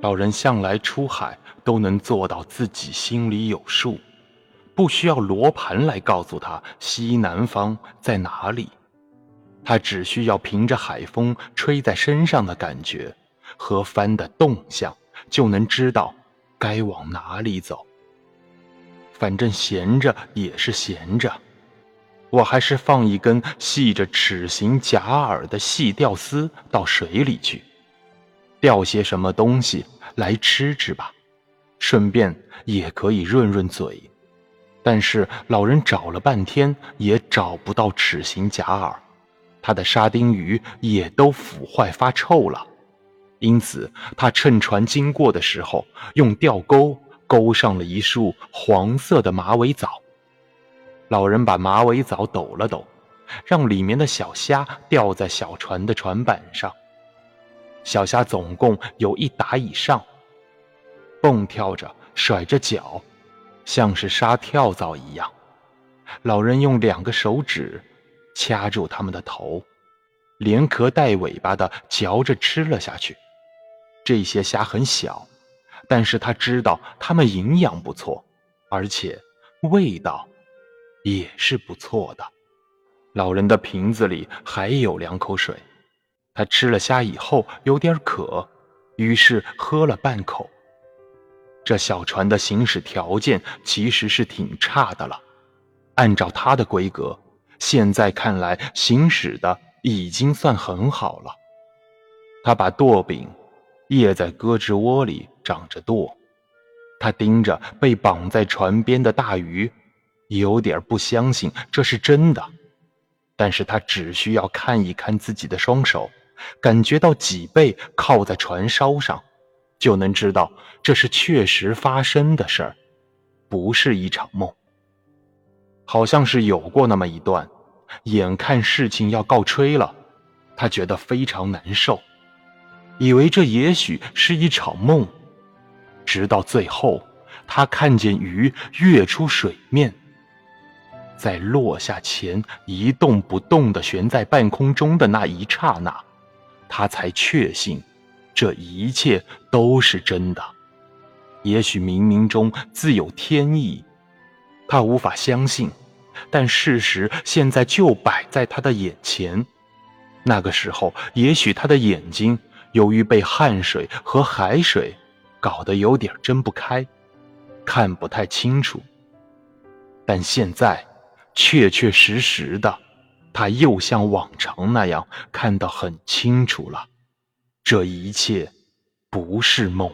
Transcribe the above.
老人向来出海都能做到自己心里有数，不需要罗盘来告诉他西南方在哪里，他只需要凭着海风吹在身上的感觉和帆的动向，就能知道该往哪里走。反正闲着也是闲着，我还是放一根系着齿形假饵的细钓丝到水里去。钓些什么东西来吃吃吧，顺便也可以润润嘴。但是老人找了半天也找不到齿形假饵，他的沙丁鱼也都腐坏发臭了。因此，他趁船经过的时候，用钓钩钩上了一束黄色的马尾藻。老人把马尾藻抖了抖，让里面的小虾吊在小船的船板上。小虾总共有一打以上，蹦跳着，甩着脚，像是杀跳蚤一样。老人用两个手指掐住它们的头，连壳带尾巴的嚼着吃了下去。这些虾很小，但是他知道它们营养不错，而且味道也是不错的。老人的瓶子里还有两口水。他吃了虾以后有点渴，于是喝了半口。这小船的行驶条件其实是挺差的了，按照它的规格，现在看来行驶的已经算很好了。他把舵柄掖在胳肢窝里长着舵，他盯着被绑在船边的大鱼，有点不相信这是真的，但是他只需要看一看自己的双手。感觉到脊背靠在船梢上，就能知道这是确实发生的事儿，不是一场梦。好像是有过那么一段，眼看事情要告吹了，他觉得非常难受，以为这也许是一场梦，直到最后，他看见鱼跃出水面，在落下前一动不动地悬在半空中的那一刹那。他才确信，这一切都是真的。也许冥冥中自有天意，他无法相信，但事实现在就摆在他的眼前。那个时候，也许他的眼睛由于被汗水和海水搞得有点睁不开，看不太清楚。但现在，确确实实的。他又像往常那样看得很清楚了，这一切不是梦。